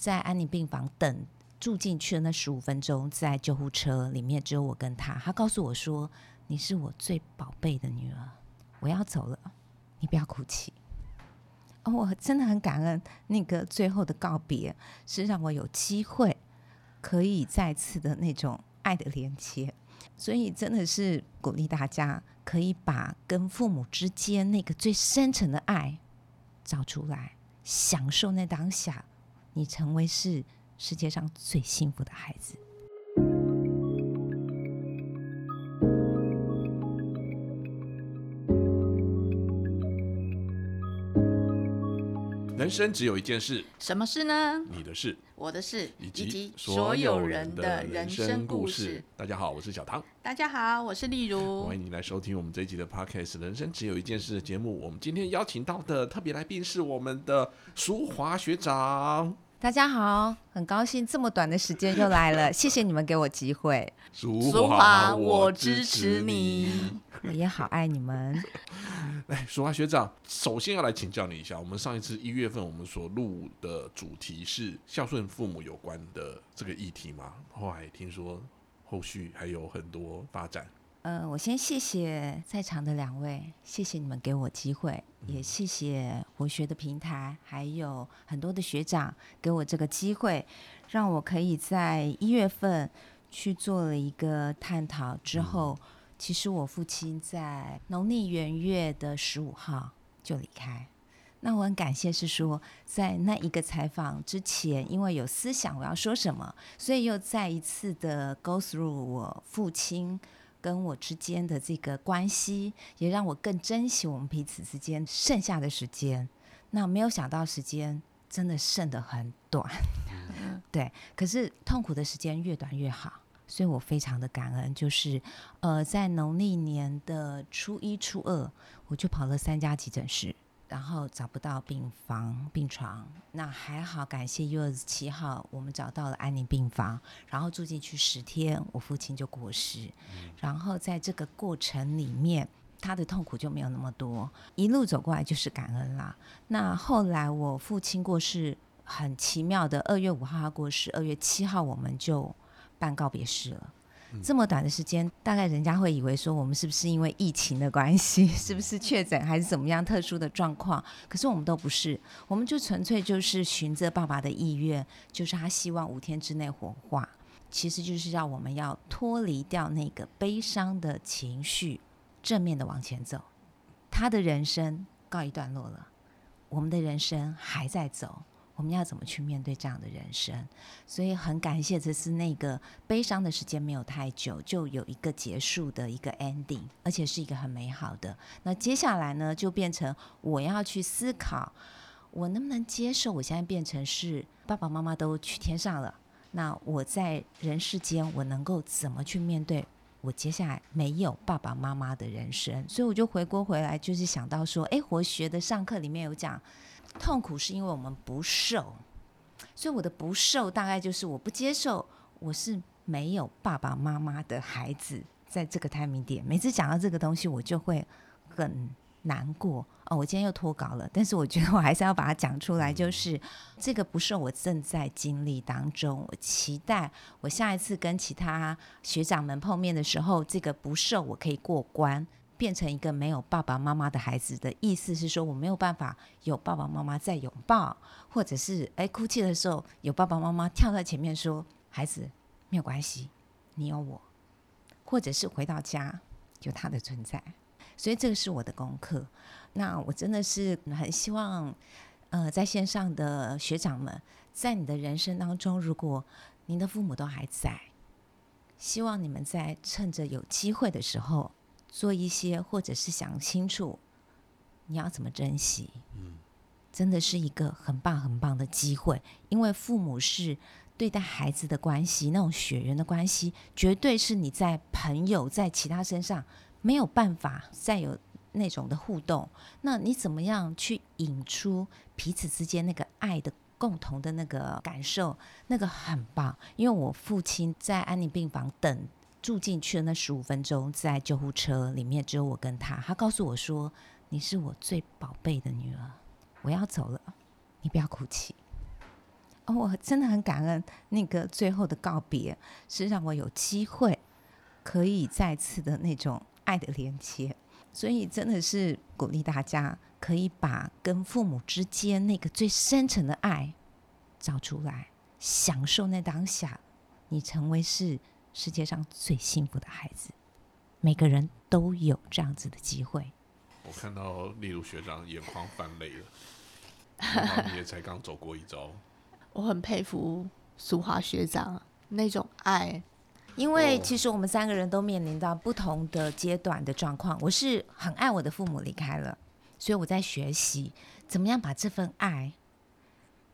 在安宁病房等住进去的那十五分钟，在救护车里面只有我跟他。他告诉我说：“你是我最宝贝的女儿，我要走了，你不要哭泣。”哦，我真的很感恩那个最后的告别，是让我有机会可以再次的那种爱的连接。所以真的是鼓励大家，可以把跟父母之间那个最深沉的爱找出来，享受那当下，你成为是世界上最幸福的孩子。生只有一件事，什么事呢？你的事，我的事，以及所有人的人生故事。大家好，我是小唐。大家好，我是丽如。欢迎你来收听我们这一集的 Podcast《人生只有一件事》的节目。我们今天邀请到的特别来宾是我们的淑华学长。大家好，很高兴这么短的时间又来了，谢谢你们给我机会。淑华，我支持你。我也好爱你们。哎，淑华学长，首先要来请教你一下，我们上一次一月份我们所录的主题是孝顺父母有关的这个议题嘛？后来听说后续还有很多发展。呃，我先谢谢在场的两位，谢谢你们给我机会，也谢谢活学的平台，还有很多的学长给我这个机会，让我可以在一月份去做了一个探讨之后。其实我父亲在农历元月的十五号就离开，那我很感谢是说，在那一个采访之前，因为有思想我要说什么，所以又再一次的 go through 我父亲跟我之间的这个关系，也让我更珍惜我们彼此之间剩下的时间。那没有想到时间真的剩的很短，对，可是痛苦的时间越短越好。所以我非常的感恩，就是，呃，在农历年的初一、初二，我就跑了三家急诊室，然后找不到病房病床，那还好，感谢一月七号，我们找到了安宁病房，然后住进去十天，我父亲就过世，然后在这个过程里面，他的痛苦就没有那么多，一路走过来就是感恩啦。那后来我父亲过世，很奇妙的，二月五号他过世，二月七号我们就。办告别式了，这么短的时间，大概人家会以为说我们是不是因为疫情的关系，是不是确诊还是怎么样特殊的状况？可是我们都不是，我们就纯粹就是循着爸爸的意愿，就是他希望五天之内火化，其实就是让我们要脱离掉那个悲伤的情绪，正面的往前走。他的人生告一段落了，我们的人生还在走。我们要怎么去面对这样的人生？所以很感谢，这是那个悲伤的时间没有太久，就有一个结束的一个 ending，而且是一个很美好的。那接下来呢，就变成我要去思考，我能不能接受我现在变成是爸爸妈妈都去天上了，那我在人世间我能够怎么去面对我接下来没有爸爸妈妈的人生？所以我就回国回来，就是想到说，哎，活学的上课里面有讲。痛苦是因为我们不受，所以我的不受大概就是我不接受我是没有爸爸妈妈的孩子，在这个 timing 点，每次讲到这个东西，我就会很难过哦。我今天又脱稿了，但是我觉得我还是要把它讲出来，就是这个不受我正在经历当中，我期待我下一次跟其他学长们碰面的时候，这个不受我可以过关。变成一个没有爸爸妈妈的孩子的意思是说，我没有办法有爸爸妈妈在拥抱，或者是哎哭泣的时候有爸爸妈妈跳在前面说：“孩子没有关系，你有我。”或者是回到家有他的存在。所以这个是我的功课。那我真的是很希望，呃，在线上的学长们，在你的人生当中，如果您的父母都还在，希望你们在趁着有机会的时候。做一些，或者是想清楚你要怎么珍惜，嗯，真的是一个很棒很棒的机会。因为父母是对待孩子的关系，那种血缘的关系，绝对是你在朋友在其他身上没有办法再有那种的互动。那你怎么样去引出彼此之间那个爱的共同的那个感受？那个很棒。因为我父亲在安宁病房等。住进去的那十五分钟，在救护车里面只有我跟他。他告诉我说：“你是我最宝贝的女儿，我要走了，你不要哭泣。”哦，我真的很感恩那个最后的告别，是让我有机会可以再次的那种爱的连接。所以真的是鼓励大家，可以把跟父母之间那个最深沉的爱找出来，享受那当下，你成为是世界上最幸福的孩子。每个人都有这样子的机会。我看到例如学长眼眶泛泪了，你也才刚走过一遭。我很佩服苏华学长那种爱，因为哦其实我们三个人都面临到不同的阶段的状况。我是很爱我的父母离开了，所以我在学习怎么样把这份爱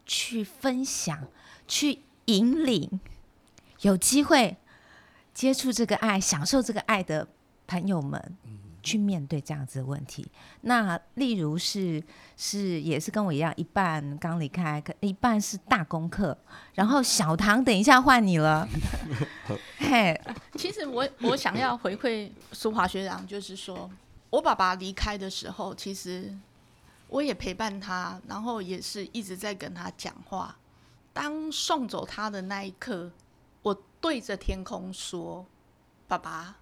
去分享、去引领，有机会接触这个爱、享受这个爱的朋友们。去面对这样子的问题，那例如是是也是跟我一样，一半刚离开，可一半是大功课，然后小唐等一下换你了，嘿，其实我我想要回馈苏华学长，就是说我爸爸离开的时候，其实我也陪伴他，然后也是一直在跟他讲话。当送走他的那一刻，我对着天空说：“爸爸，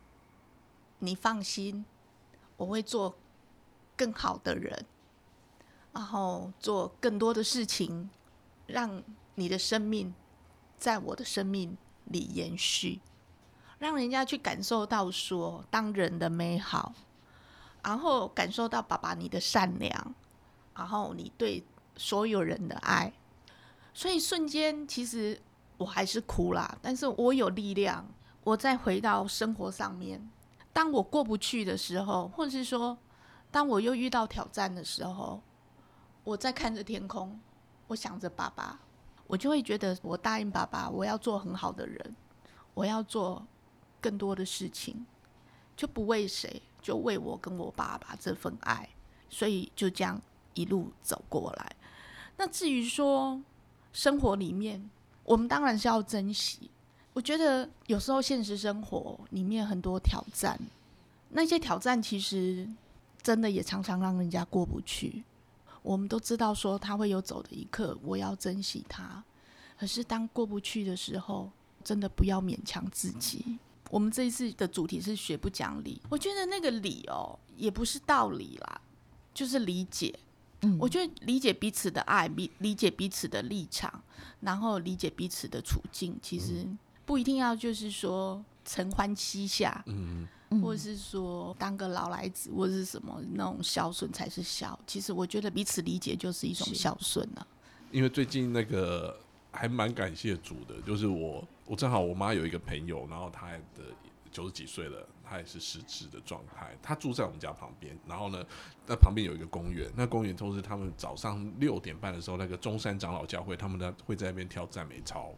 你放心，我会做更好的人，然后做更多的事情，让你的生命在我的生命里延续。”让人家去感受到说当人的美好，然后感受到爸爸你的善良，然后你对所有人的爱，所以瞬间其实我还是哭啦，但是我有力量，我再回到生活上面。当我过不去的时候，或者是说，当我又遇到挑战的时候，我在看着天空，我想着爸爸，我就会觉得我答应爸爸，我要做很好的人，我要做更多的事情，就不为谁，就为我跟我爸爸这份爱，所以就这样一路走过来。那至于说生活里面，我们当然是要珍惜。我觉得有时候现实生活里面很多挑战，那些挑战其实真的也常常让人家过不去。我们都知道说他会有走的一刻，我要珍惜他。可是当过不去的时候，真的不要勉强自己。我们这一次的主题是学不讲理，我觉得那个理哦，也不是道理啦，就是理解。嗯我觉得理解彼此的爱，理理解彼此的立场，然后理解彼此的处境，其实不一定要就是说承欢膝下，嗯，或者是说当个老来子，或者是什么那种孝顺才是孝。其实我觉得彼此理解就是一种孝顺啊了、因为最近那个还蛮感谢主的，就是我我正好我妈有一个朋友，然后她的九十几岁了，她也是失智的状态，她住在我们家旁边，然后呢，那旁边有一个公园，那公园都是他们早上六点半的时候，那个中山长老教会他们呢会在那边跳赞美操。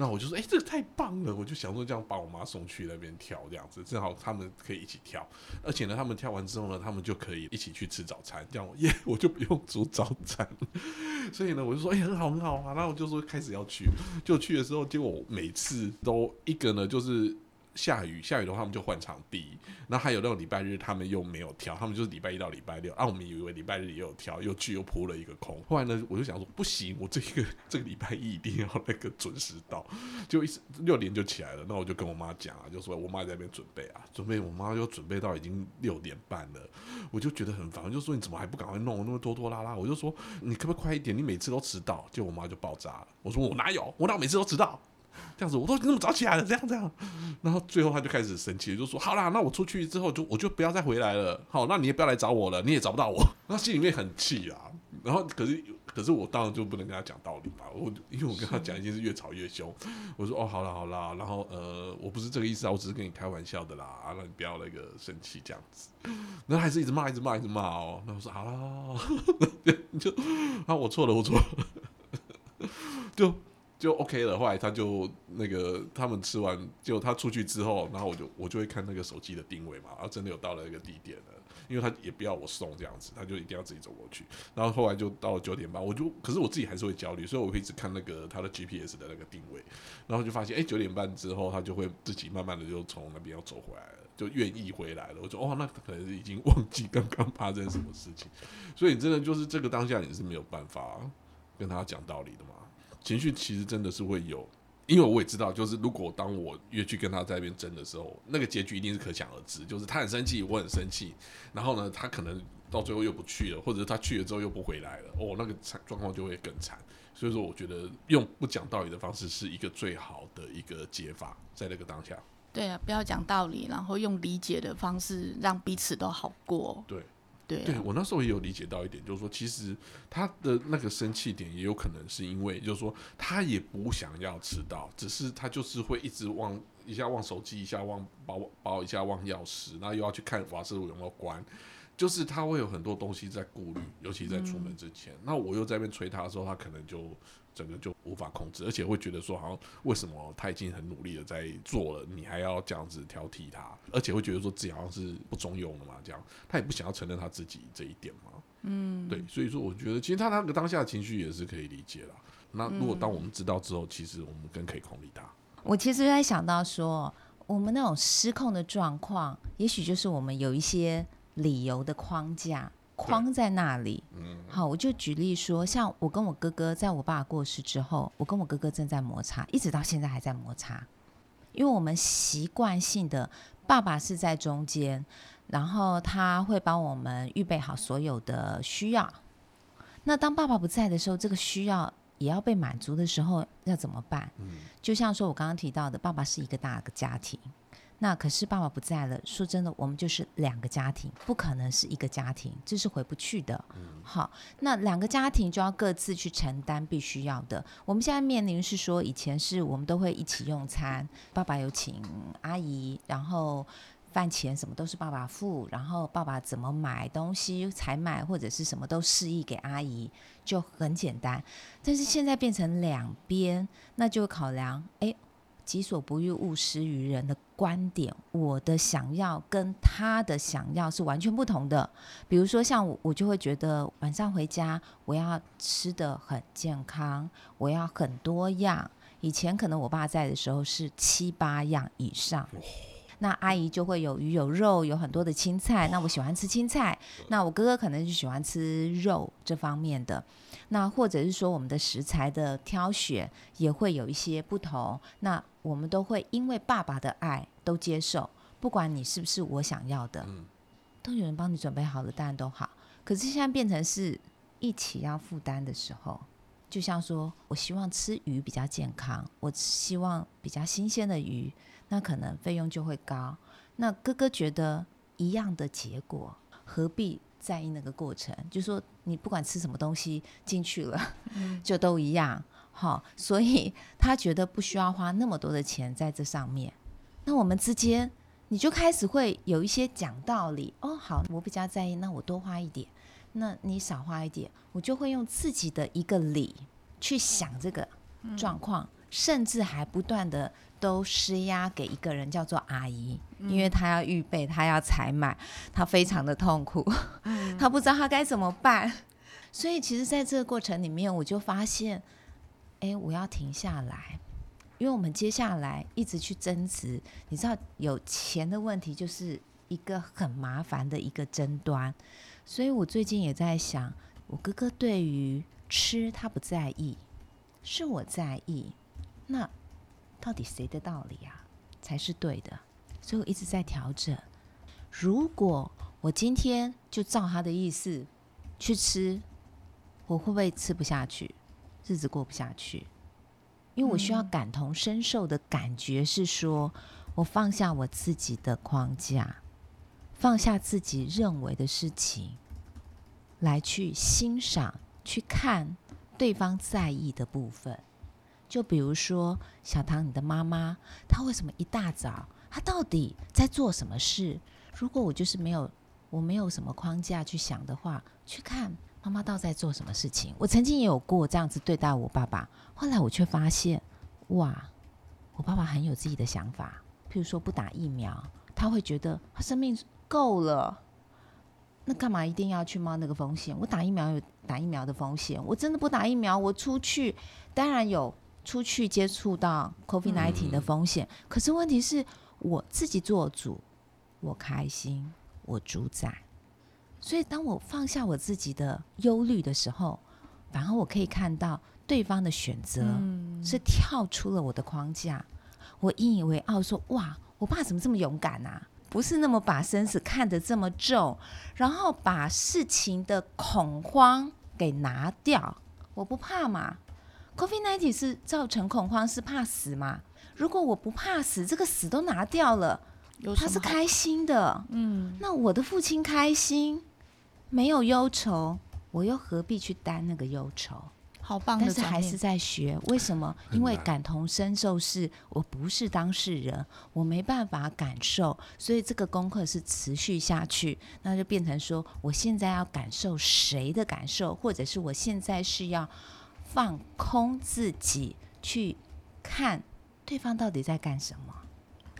那我就说，哎、这个太棒了！我就想说，这样把我妈送去那边跳，这样子正好他们可以一起跳，而且呢，他们跳完之后呢，他们就可以一起去吃早餐，这样我 耶，我就不用煮早餐。所以呢，我就说，哎、很好很好啊。那我就说开始要去，就去的时候，结果每次都一个呢，就是下雨，下雨的话他们就换场地，然后还有那种礼拜日他们又没有跳，他们就是礼拜一到礼拜六，啊，我们以为礼拜日也有跳，又去又扑了一个空。后来呢，我就想说不行，我这个这个礼拜一一定要那个准时到，就一六点就起来了，那我就跟我妈讲啊，就说我妈在那边准备啊，准备我妈就准备到已经六点半了，我就觉得很烦，就说你怎么还不赶快弄，那么拖拖拉拉，我就说你可不可以快一点，你每次都迟到，结果我妈就爆炸了，我说我哪有，我哪每次都迟到。这样子，我都那么早起来了，这样这样，然后最后他就开始生气，就说：“好啦，那我出去之后就我就不要再回来了，好，那你也不要来找我了，你也找不到我。”那心里面很气啊，然后可是可是我当然就不能跟他讲道理吧，我因为我跟他讲一件事越吵越凶，我说：“哦，好了好了，然后呃，我不是这个意思啊，我只是跟你开玩笑的啦，啊，那你不要那个生气这样子。”然后还是一直骂，一直骂，一直骂哦。那我说：“好了，就啊，我错了，我错了，就。”就 OK 了，后来他就那个他们吃完，就他出去之后，然后我就我就会看那个手机的定位嘛，然后真的有到了那个地点了，因为他也不要我送这样子，他就一定要自己走过去。然后后来就到了九点半，我就可是我自己还是会焦虑，所以我会一直看那个他的 GPS 的那个定位，然后就发现哎九点半之后他就会自己慢慢的就从那边要走回来了，就愿意回来了。我说哦，那可能是已经 忘记刚刚发生什么事情，所以真的就是这个当下你是没有办法跟他讲道理的嘛。情绪其实真的是会有，因为我也知道，就是如果当我越去跟他在那边争的时候，那个结局一定是可想而知，就是他很生气，我很生气，然后呢，他可能到最后又不去了，或者他去了之后又不回来了，哦，那个惨状况就会更惨。所以说，我觉得用不讲道理的方式是一个最好的一个解法，在那个当下。对啊，不要讲道理，然后用理解的方式让彼此都好过。对对啊，对我那时候也有理解到一点，就是说，其实他的那个生气点也有可能是因为，就是说他也不想要迟到，只是他就是会一直忘一下忘手机，一下忘包包，一下忘钥匙，然后又要去看瓦斯炉有没有关，就是他会有很多东西在顾虑，尤其在出门之前。那我又在那边催他的时候，他可能就整个就无法控制，而且会觉得说，好像为什么他已经很努力的在做了，你还要这样子挑剔他，而且会觉得说自己好像是不中用的嘛，这样他也不想要承认他自己这一点嘛。嗯，对，所以说我觉得其实他那个当下的情绪也是可以理解了。那如果当我们知道之后，其实我们更可以控制他。我其实在想到说，我们那种失控的状况，也许就是我们有一些理由的框架框在那里。嗯，好，我就举例说，像我跟我哥哥，在我爸过世之后，我跟我哥哥正在摩擦，一直到现在还在摩擦，因为我们习惯性的，爸爸是在中间，然后他会帮我们预备好所有的需要。那当爸爸不在的时候，这个需要也要被满足的时候，要怎么办？嗯就像说我刚刚提到的，爸爸是一个大个家庭，那可是爸爸不在了，说真的，我们就是两个家庭，不可能是一个家庭，这是回不去的。好，那两个家庭就要各自去承担必须要的。我们现在面临是说，以前是我们都会一起用餐，爸爸有请阿姨，然后。饭钱什么都是爸爸付，然后爸爸怎么买东西、采买或者是什么都示意给阿姨，就很简单。但是现在变成两边，那就考量，哎，己所不欲，勿施于人的观点，我的想要跟他的想要是完全不同的。比如说，像我，我就会觉得晚上回家我要吃的很健康，我要很多样。以前可能我爸在的时候是七八样以上。那阿姨就会有鱼有肉，有很多的青菜。那我喜欢吃青菜，那我哥哥可能就喜欢吃肉这方面的。那或者是说我们的食材的挑选也会有一些不同。那我们都会因为爸爸的爱都接受，不管你是不是我想要的，都有人帮你准备好了，当然都好。可是现在变成是一起要负担的时候，就像说我希望吃鱼比较健康，我希望比较新鲜的鱼。那可能费用就会高。那哥哥觉得一样的结果，何必在意那个过程？就说你不管吃什么东西进去了，就都一样。好，所以他觉得不需要花那么多的钱在这上面。那我们之间，你就开始会有一些讲道理。哦，好，我比较在意，那我多花一点，那你少花一点，我就会用自己的一个理去想这个状况，甚至还不断的。都施压给一个人叫做阿姨，因为她要预备，她要采买，她非常的痛苦，她不知道她该怎么办。所以其实，在这个过程里面，我就发现，哎，我要停下来，因为我们接下来一直去争执，你知道，有钱的问题就是一个很麻烦的一个争端。所以我最近也在想，我哥哥对于吃他不在意，是我在意，那。到底谁的道理啊才是对的？所以我一直在调整。如果我今天就照他的意思去吃，我会不会吃不下去，日子过不下去？因为我需要感同身受的感觉是说，我放下我自己的框架，放下自己认为的事情，来去欣赏、去看对方在意的部分。就比如说，小唐，你的妈妈，她为什么一大早，她到底在做什么事？如果我就是没有，我没有什么框架去想的话，去看妈妈到底在做什么事情。我曾经也有过这样子对待我爸爸，后来我却发现，哇，我爸爸很有自己的想法。譬如说不打疫苗，他会觉得他生命够了，那干嘛一定要去冒那个风险？我打疫苗有打疫苗的风险，我真的不打疫苗，我出去当然有。出去接触到 COVID-19 的风险，可是问题是我自己做主，我开心，我主宰。所以当我放下我自己的忧虑的时候，反而我可以看到对方的选择嗯，是跳出了我的框架，我引以为傲说哇，我爸怎么这么勇敢啊？不是那么把生死看得这么重，然后把事情的恐慌给拿掉。我不怕嘛？Covid nineteen 是造成恐慌，是怕死嘛？如果我不怕死，这个死都拿掉了，他是开心的。嗯，那我的父亲开心，没有忧愁，我又何必去担那个忧愁？好棒的但是还是在学，为什么？因为感同身受是我不是当事人，我没办法感受，所以这个功课是持续下去，那就变成说，我现在要感受谁的感受，或者是我现在是要放空自己去看对方到底在干什么。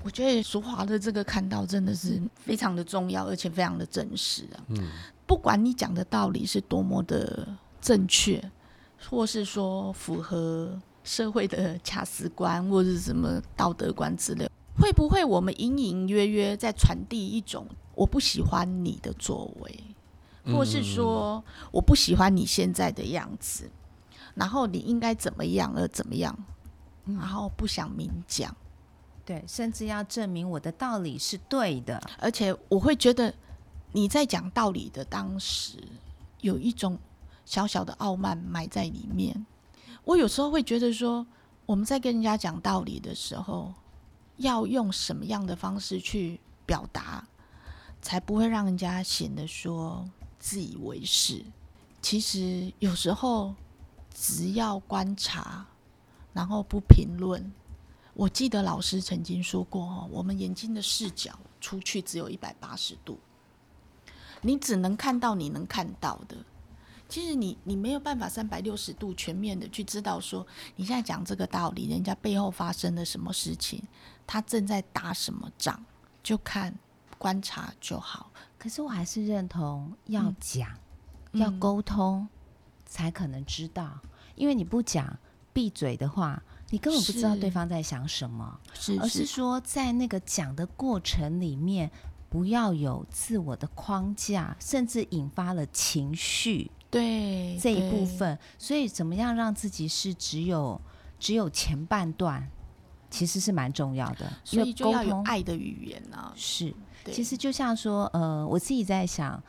我觉得淑华的这个看到真的是非常的重要，而且非常的真实啊。嗯，不管你讲的道理是多么的正确，或是说符合社会的价值观，或是什么道德观之类，会不会我们隐隐约约在传递一种我不喜欢你的作为，或是说我不喜欢你现在的样子，然后你应该怎么样而怎么样，然后不想明讲。对，甚至要证明我的道理是对的。而且我会觉得你在讲道理的当时，有一种小小的傲慢埋在里面。我有时候会觉得说，我们在跟人家讲道理的时候，要用什么样的方式去表达，才不会让人家显得说自以为是。其实有时候只要观察，然后不评论。我记得老师曾经说过哦，我们眼睛的视角出去只有一百八十度，你只能看到你能看到的。其实你你没有办法三百六十度全面的去知道说你现在讲这个道理，人家背后发生了什么事情，他正在打什么仗，就看观察就好。可是我还是认同要嗯讲、要嗯沟通，才可能知道。因为你不讲、闭嘴的话，你根本不知道对方在想什么。是而是说，在那个讲的过程里面，不要有自我的框架，甚至引发了情绪对这一部分。所以，怎么样让自己是只有只有前半段，其实是蛮重要的。所以就要有沟通爱的语言啊。是。其实就像说，呃，我自己在想，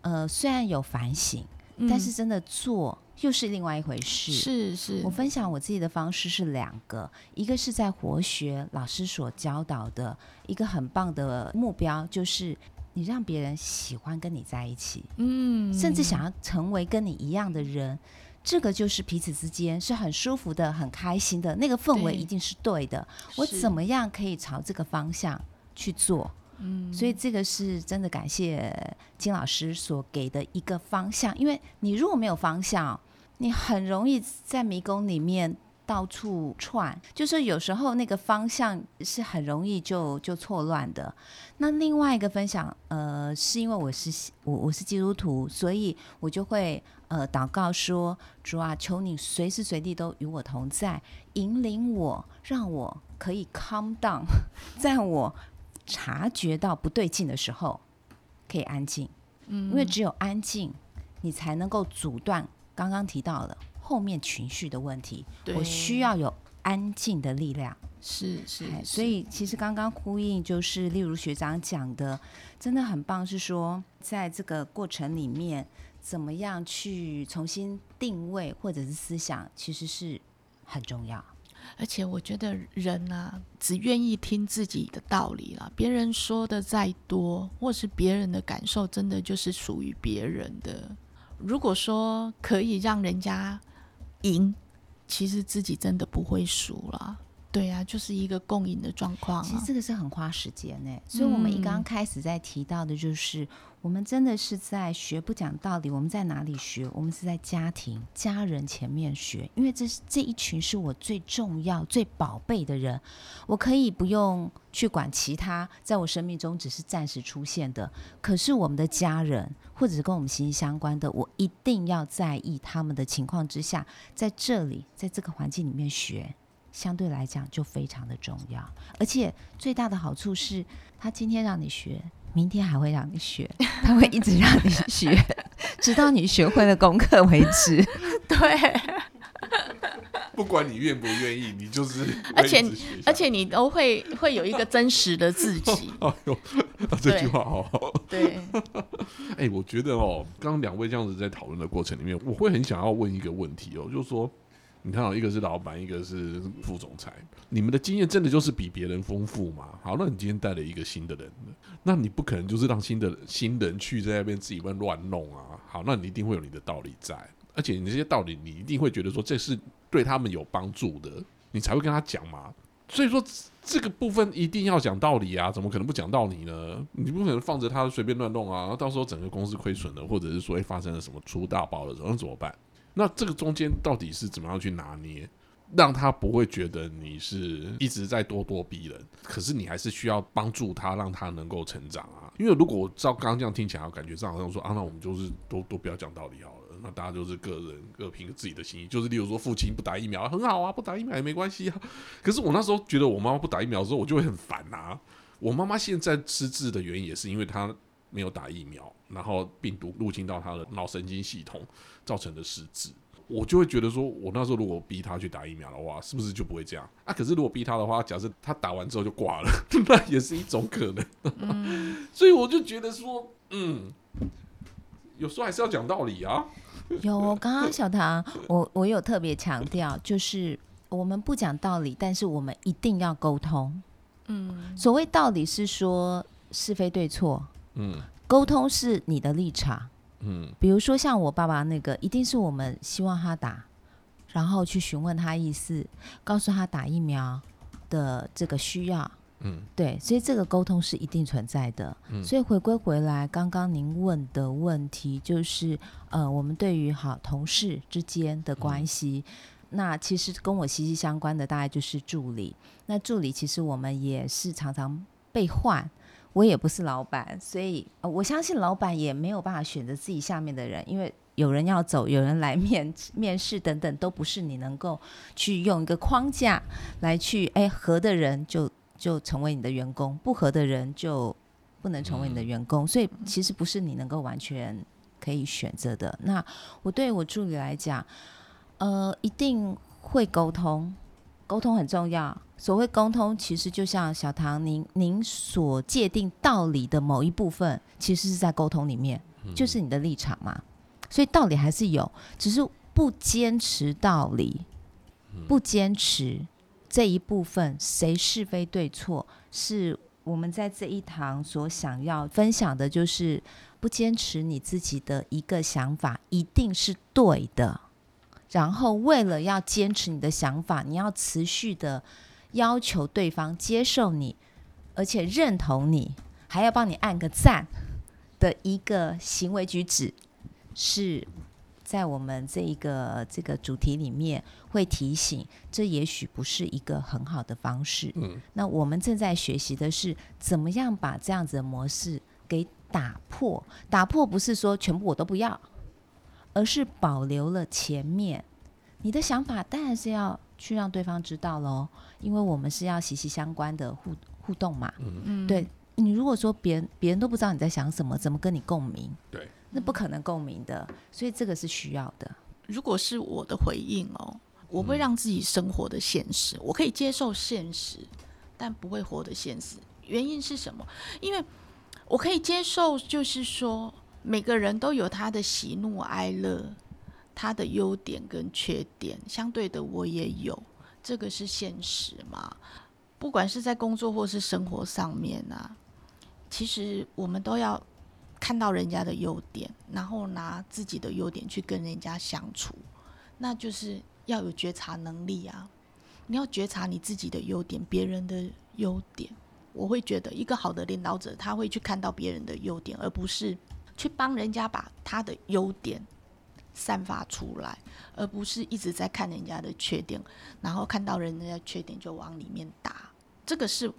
呃，虽然有反省，但嗯是真的做又是另外一回事。是是我分享我自己的方式是两个，一个是在活学老师所教导的一个很棒的目标，就是你让别人喜欢跟你在一起，嗯甚至想要成为跟你一样的人。这个就是彼此之间是很舒服的、很开心的，那个氛围一定是对的。我怎么样可以朝这个方向去做？嗯所以这个是真的感谢金老师所给的一个方向，因为你如果没有方向，你很容易在迷宫里面到处窜，就是有时候那个方向是很容易就就错乱的。那另外一个分享，呃，是因为我是我我是基督徒，所以我就会呃祷告说：主啊，求你随时随地都与我同在，引领我，让我可以 calm down，在我察觉到不对劲的时候，可以安静，嗯因为只有安静，你才能够阻断刚刚提到的后面情绪的问题。我需要有安静的力量。是是所以其实刚刚呼应就是，例如学长讲的，真的很棒，是说在这个过程里面，怎么样去重新定位或者是思想，其实是很重要。而且我觉得人啊，只愿意听自己的道理啦，别人说的再多，或是别人的感受，真的就是属于别人的。如果说可以让人家赢，其实自己真的不会输啦。对啊，就是一个共赢的状况啊。其实这个是很花时间呢、所以我们一刚嗯开始在提到的就是，我们真的是在学不讲道理。我们在哪里学？我们是在家庭、家人前面学，因为这是这一群是我最重要、最宝贝的人。我可以不用去管其他，在我生命中只是暂时出现的，可是我们的家人或者是跟我们息息相关的，我一定要在意他们的情况之下，在这里，在这个环境里面学。相对来讲就非常的重要，而且最大的好处是，他今天让你学，明天还会让你学，他会一直让你学，直到你学会了功课为止。对，不管你愿不愿意，你就是 而且而且你都会会有一个真实的自己。哎呦，啊这句对话好好。对，哎、我觉得哦，刚刚两位这样子在讨论的过程里面，我会很想要问一个问题哦，就是说，你看哦，一个是老板，一个是副总裁，你们的经验真的就是比别人丰富吗？好，那你今天带了一个新的人，那你不可能就是让新的新人去在那边自己乱乱弄啊。好，那你一定会有你的道理在，而且你这些道理，你一定会觉得说这是对他们有帮助的，你才会跟他讲嘛。所以说这个部分一定要讲道理啊，怎么可能不讲道理呢？你不可能放着他随便乱弄啊，到时候整个公司亏损了，或者是说发生了什么出大包的时候，那怎么办？那这个中间到底是怎么样去拿捏，让他不会觉得你是一直在咄咄逼人，可是你还是需要帮助他，让他能够成长啊。因为如果照刚刚这样听起来，感觉上好像说啊，那我们就是都都不要讲道理好了。那大家就是个人各凭自己的心意，就是例如说父亲不打疫苗很好啊，不打疫苗也没关系啊。可是我那时候觉得我妈妈不打疫苗的时候，我就会很烦啊。我妈妈现在失智的原因也是因为她没有打疫苗，然后病毒入侵到他的脑神经系统造成的失智。我就会觉得说，我那时候如果逼他去打疫苗的话，是不是就不会这样啊？可是如果逼他的话，假设他打完之后就挂了，那也是一种可能。所以我就觉得说，嗯，有时候还是要讲道理啊。有，刚刚小唐，我我有特别强调，就是我们不讲道理，但是我们一定要沟通。嗯，所谓道理是说是非对错，嗯沟通是你的立场。嗯比如说像我爸爸那个，一定是我们希望他打，然后去询问他意思，告诉他打疫苗的这个需要。嗯对，所以这个沟通是一定存在的。嗯所以回归回来，刚刚您问的问题就是，呃，我们对于好同事之间的关系，那其实跟我息息相关的大概就是助理。那助理其实我们也是常常被换。我也不是老板，所以、呃、我相信老板也没有办法选择自己下面的人，因为有人要走，有人来 面面试等等，都不是你能够去用一个框架来去哎合的人就就成为你的员工，不合的人就不能成为你的员工，所以其实不是你能够完全可以选择的。那我对我助理来讲，呃，一定会沟通，沟通很重要。所谓沟通，其实就像小唐您您所界定道理的某一部分，其实是在沟通里面，就是你的立场嘛。所以道理还是有，只是不坚持道理，不坚持这一部分，谁是非对错，是我们在这一堂所想要分享的，就是不坚持你自己的一个想法，一定是对的。然后为了要坚持你的想法，你要持续的要求对方接受你，而且认同你，还要帮你按个赞的一个行为举止，是在我们这一个这个主题里面会提醒，这也许不是一个很好的方式。嗯那我们正在学习的是怎么样把这样子的模式给打破。打破不是说全部我都不要，而是保留了前面你的想法，当然是要去让对方知道喽，因为我们是要息息相关的互互动嘛。嗯，对你如果说别人别人都不知道你在想什么，怎么跟你共鸣？对，那不可能共鸣的，所以这个是需要的。如果是我的回应哦，我会让自己生活的现实，我可以接受现实，但不会活得现实。原因是什么？因为我可以接受，就是说每个人都有他的喜怒哀乐，他的优点跟缺点，相对的我也有，这个是现实嘛。不管是在工作或是生活上面啊，其实我们都要看到人家的优点，然后拿自己的优点去跟人家相处，那就是要有觉察能力啊！你要觉察你自己的优点，别人的优点。我会觉得一个好的领导者，他会去看到别人的优点，而不是去帮人家把他的优点散发出来，而不是一直在看人家的缺点，然后看到人家的缺点就往里面打。这个是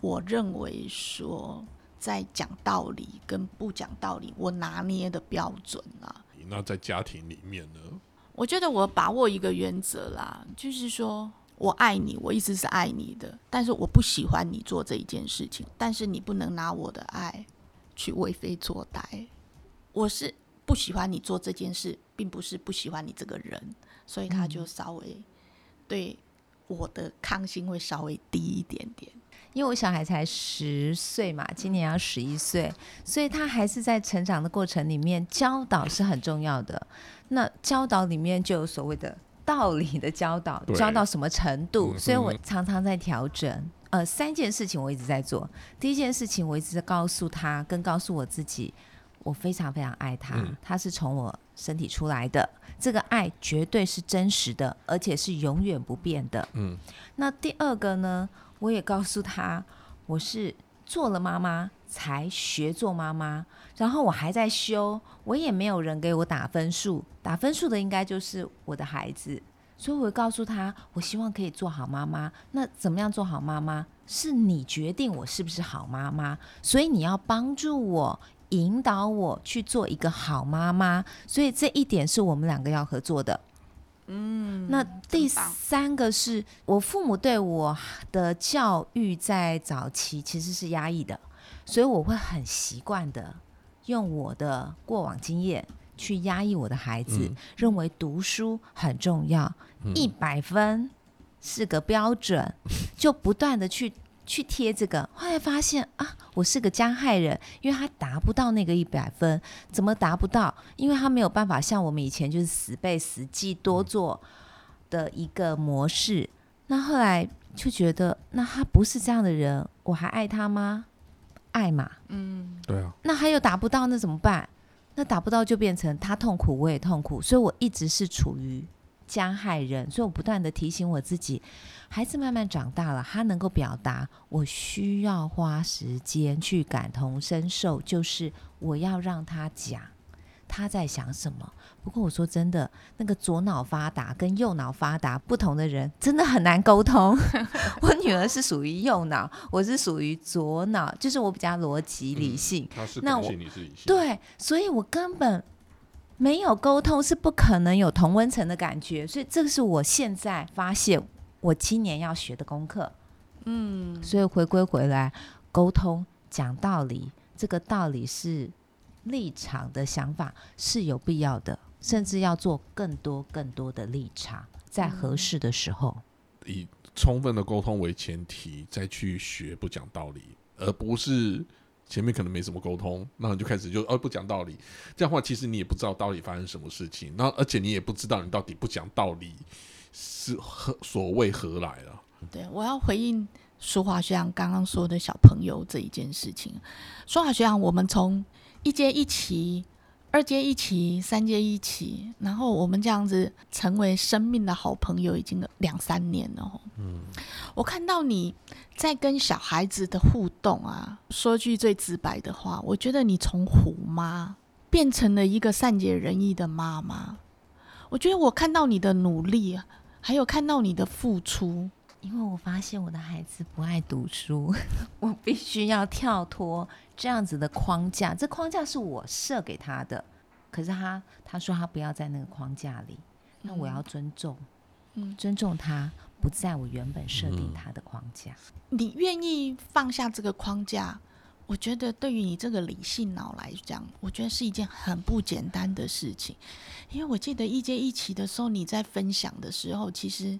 我认为说。在讲道理跟不讲道理，我拿捏的标准啊。那在家庭里面呢？我觉得我把握一个原则啦，就是说我爱你，我一直是爱你的，但是我不喜欢你做这一件事情，但是你不能拿我的爱去为非作歹。我是不喜欢你做这件事，并不是不喜欢你这个人，所以他就稍微对我的抗性会稍微低一点点。因为我小孩才十岁嘛，今年要十一岁，所以他还是在成长的过程里面，教导是很重要的。那教导里面就有所谓的道理的教导，教到什么程度？嗯所以我常常在调整。呃，三件事情我一直在做。第一件事情，我一直在告诉他，跟告诉我自己，我非常非常爱他，嗯他是从我身体出来的，这个爱绝对是真实的，而且是永远不变的。嗯那第二个呢，我也告诉他，我是做了妈妈才学做妈妈，然后我还在修，我也没有人给我打分数，打分数的应该就是我的孩子，所以我会告诉他，我希望可以做好妈妈。那怎么样做好妈妈？是你决定我是不是好妈妈，所以你要帮助我。引导我去做一个好妈妈，所以这一点是我们两个要合作的。嗯那第三个是我父母对我的教育在早期其实是压抑的，所以我会很习惯的用我的过往经验去压抑我的孩子，嗯认为读书很重要，一百分是个标准，就不断的去。去贴这个，后来发现啊，我是个加害人，因为他达不到那个一百分，怎么达不到？因为他没有办法像我们以前就是死背死记多做的一个模式。那后来就觉得，那他不是这样的人，我还爱他吗？爱嘛。嗯，对啊，那他又达不到，那怎么办？那达不到就变成他痛苦，我也痛苦，所以我一直是处于加害人，所以我不断的提醒我自己，孩子慢慢长大了，他能够表达，我需要花时间去感同身受，就是我要让他讲他在想什么。不过我说真的，那个左脑发达跟右脑发达不同的人，真的很难沟通。我女儿是属于右脑，我是属于左脑，就是我比较逻辑理性。他是那我，你是理性，对，所以我根本没有沟通，是不可能有同温层的感觉。所以这个是我现在发现我今年要学的功课。嗯，所以回归回来，沟通讲道理，这个道理是立场的想法是有必要的，甚至要做更多更多的立场，在合适的时候。以充分的沟通为前提，再去学不讲道理，而不是前面可能没什么沟通，那你就开始就哦不讲道理，这样的话其实你也不知道到底发生什么事情，那而且你也不知道你到底不讲道理是何所谓何来了。对，我要回应舒华学长刚刚说的小朋友这一件事情。舒华学长，我们从一阶一期、二阶一起、三阶一起，然后我们这样子成为生命的好朋友，已经两三年了。嗯，我看到你在跟小孩子的互动啊，说句最直白的话，我觉得你从虎妈变成了一个善解人意的妈妈。我觉得我看到你的努力，还有看到你的付出。因为我发现我的孩子不爱读书，我必须要跳脱这样子的框架。这框架是我设给他的，可是他他说他不要在那个框架里，那我要尊重，嗯尊重他不在我原本设定嗯他的框架。你愿意放下这个框架，我觉得对于你这个理性脑来讲，我觉得是一件很不简单的事情。因为我记得一阶一期的时候，你在分享的时候，其实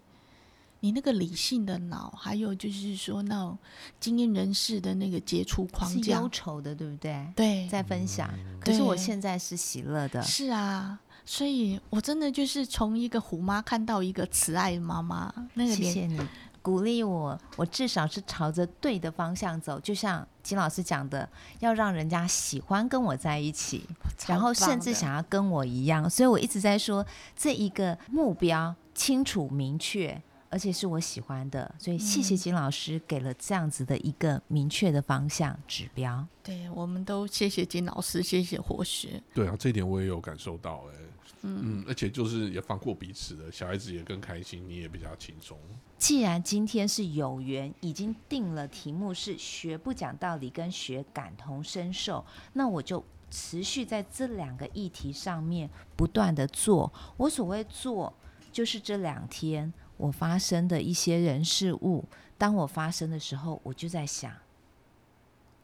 你那个理性的脑，还有就是说那种经验人士的那个杰出框是架忧，愁的，对不对？对，在分享，可是我现在是喜乐的。是啊。所以，我真的就是从一个虎妈看到一个慈爱的妈妈，那个谢谢你鼓励我，我至少是朝着对的方向走。就像金老师讲的，要让人家喜欢跟我在一起，然后甚至想要跟我一样。所以我一直在说，这一个目标清楚明确，而且是我喜欢的。所以谢谢嗯金老师给了这样子的一个明确的方向指标。对，我们都谢谢金老师，谢谢活学。对啊，这一点我也有感受到、哎，嗯而且就是也放过彼此的，小孩子也更开心，你也比较轻松。既然今天是有缘，已经定了题目是学不讲道理跟学感同身受，那我就持续在这两个议题上面不断的做。我所谓做，就是这两天我发生的一些人事物，当我发生的时候，我就在想，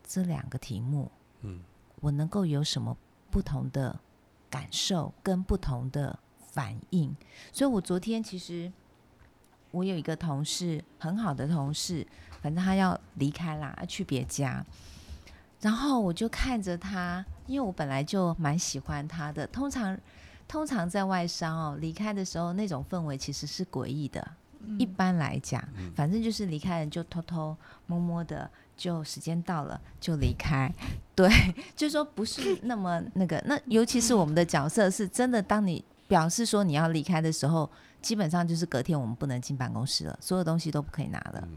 这两个题目，嗯，我能够有什么不同的感受跟不同的反应？所以我昨天其实我有一个同事，很好的同事，反正他要离开啦，要去别家。然后我就看着他，因为我本来就蛮喜欢他的。通常，通常在外商哦，离开的时候那种氛围其实是诡异的。一般来讲，反正就是离开人就偷偷摸摸的，就时间到了就离开。对，就是说不是那么那个。那尤其是我们的角色是真的，当你表示说你要离开的时候，基本上就是隔天我们不能进办公室了，所有东西都不可以拿了。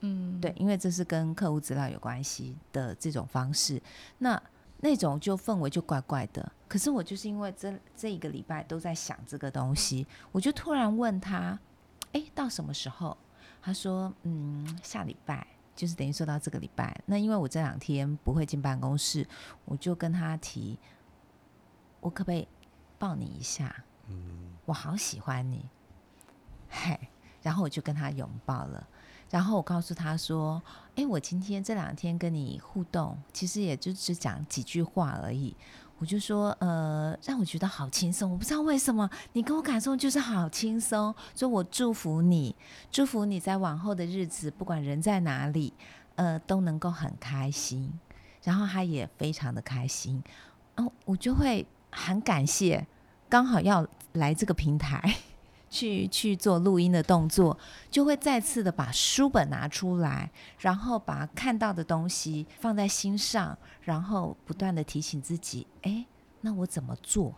嗯，对，因为这是跟客户资料有关系的这种方式，那那种就氛围就怪怪的。可是我就是因为这这一个礼拜都在想这个东西，我就突然问他，哎，到什么时候？他说，嗯，下礼拜，就是等于说到这个礼拜。那因为我这两天不会进办公室，我就跟他提，我可不可以抱你一下？嗯，我好喜欢你，嘿，然后我就跟他拥抱了。然后我告诉他说：“哎，我今天这两天跟你互动，其实也就只讲几句话而已。我就说，呃，让我觉得好轻松。我不知道为什么，你给我感受就是好轻松。所以我祝福你，祝福你在往后的日子，不管人在哪里，呃，都能够很开心。然后他也非常的开心。哦，我就会很感谢，刚好要来这个平台。”去去做录音的动作，就会再次的把书本拿出来，然后把看到的东西放在心上，然后不断的提醒自己：哎，那我怎么做？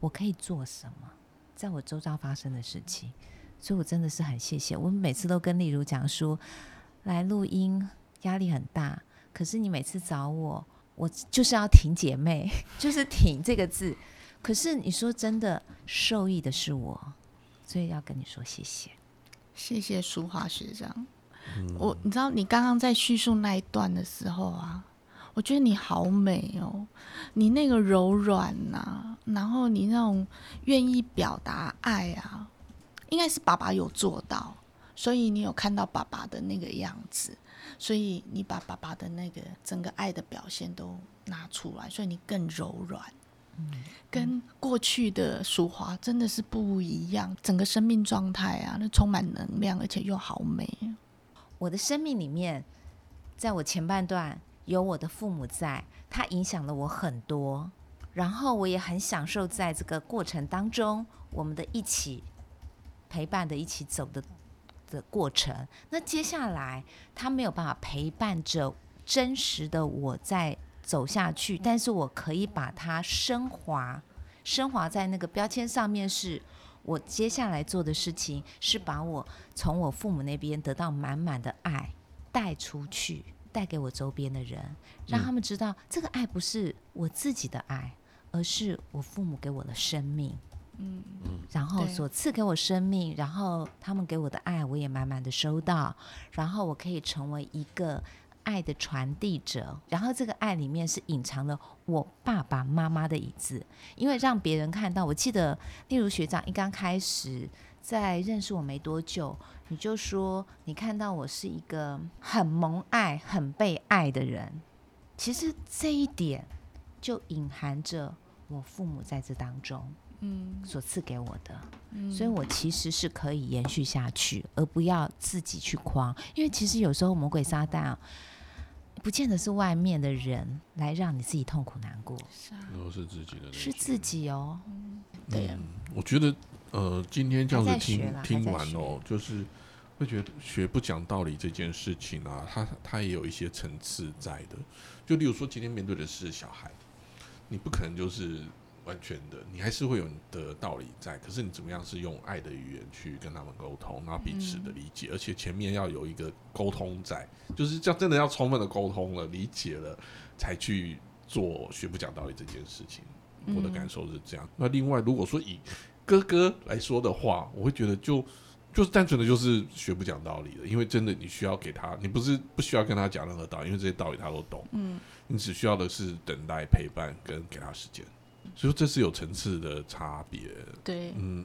我可以做什么？在我周遭发生的事情。所以我真的是很谢谢。我每次都跟例如讲说，来录音压力很大，可是你每次找我，我就是要挺姐妹，就是挺这个字。可是你说真的，受益的是我。所以要跟你说谢谢，谢谢淑华学长。我你知道，你刚刚在叙述那一段的时候啊，我觉得你好美哦，你那个柔软呐，然后你那种愿意表达爱啊，应该是爸爸有做到，所以你有看到爸爸的那个样子，所以你把爸爸的那个整个爱的表现都拿出来，所以你更柔软。跟过去的淑华真的是不一样，整个生命状态啊，那充满能量，而且又好美。我的生命里面，在我前半段有我的父母在，他影响了我很多，然后我也很享受在这个过程当中，我们的一起陪伴的一起走的的过程。那接下来他没有办法陪伴着真实的我在。走下去，但是我可以把它升华，升华在那个标签上面。是我接下来做的事情，是把我从我父母那边得到满满的爱带出去，带给我周边的人，让他们知道这个爱不是我自己的爱，而是我父母给我的生命。嗯嗯，然后所赐给我生命，然后他们给我的爱，我也满满的收到，然后我可以成为一个。爱的传递者，然后这个爱里面是隐藏了我爸爸妈妈的影子，因为让别人看到。我记得，例如学长一刚开始在认识我没多久，你就说你看到我是一个很萌爱、很被爱的人。其实这一点就隐含着我父母在这当中，嗯，所赐给我的，嗯，所以我其实是可以延续下去，而不要自己去框。因为其实有时候魔鬼撒旦啊。不见得是外面的人来让你自己痛苦难过，都是自己的，是自己哦。对，我觉得呃，今天这样子听听完哦，就是会觉得学不讲道理这件事情啊，它它也有一些层次在的。就例如说，今天面对的是小孩，你不可能就是。完全的，你还是会有你的道理在，可是你怎么样是用爱的语言去跟他们沟通，然后彼此的理解，而且前面要有一个沟通在，就是这样，真的要充分的沟通了，理解了，才去做学不讲道理这件事情。我的感受是这样。那另外，如果说以哥哥来说的话，我会觉得就就是单纯的就是学不讲道理的，因为真的你需要给他，你不是不需要跟他讲任何道理，因为这些道理他都懂。嗯，你只需要的是等待陪伴跟给他时间。所以这是有层次的差别。对，嗯，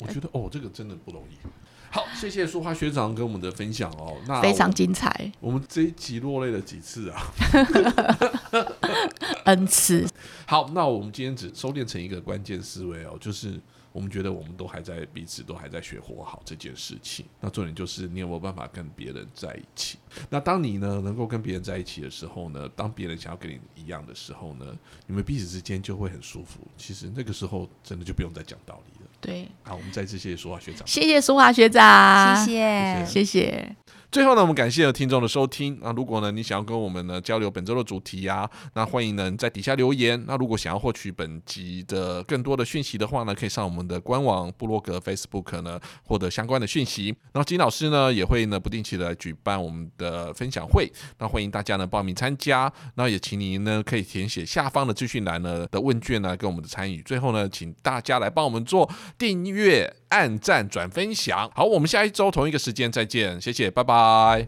我觉得哦，这个真的不容易。好，谢谢淑华学长跟我们的分享哦，那非常精彩。我们这一集落泪了几次啊？N 次。好，那我们今天只收敛成一个关键思维哦，就是我们觉得我们都还在彼此都还在学活好这件事情。那重点就是你有没有办法跟别人在一起？那当你呢能够跟别人在一起的时候呢，当别人想要跟你一样的时候呢，你们彼此之间就会很舒服。其实那个时候真的就不用再讲道理了。对，好，我们再次谢谢说话学长。谢谢苏华学长，谢谢。谢谢。最后呢，我们感谢听众的收听。那如果呢，你想要跟我们呢交流本周的主题啊，那欢迎呢在底下留言。那如果想要获取本集的更多的讯息的话呢，可以上我们的官网、部落格、Facebook 呢获得相关的讯息。然后金老师呢也会呢不定期的举办我们的分享会，那欢迎大家呢报名参加。那也请您呢可以填写下方的资讯栏呢的问卷呢，跟我们的参与。最后呢，请大家来帮我们做订阅、按赞、转分享。好，我们下一周同一个时间再见，谢谢，拜拜。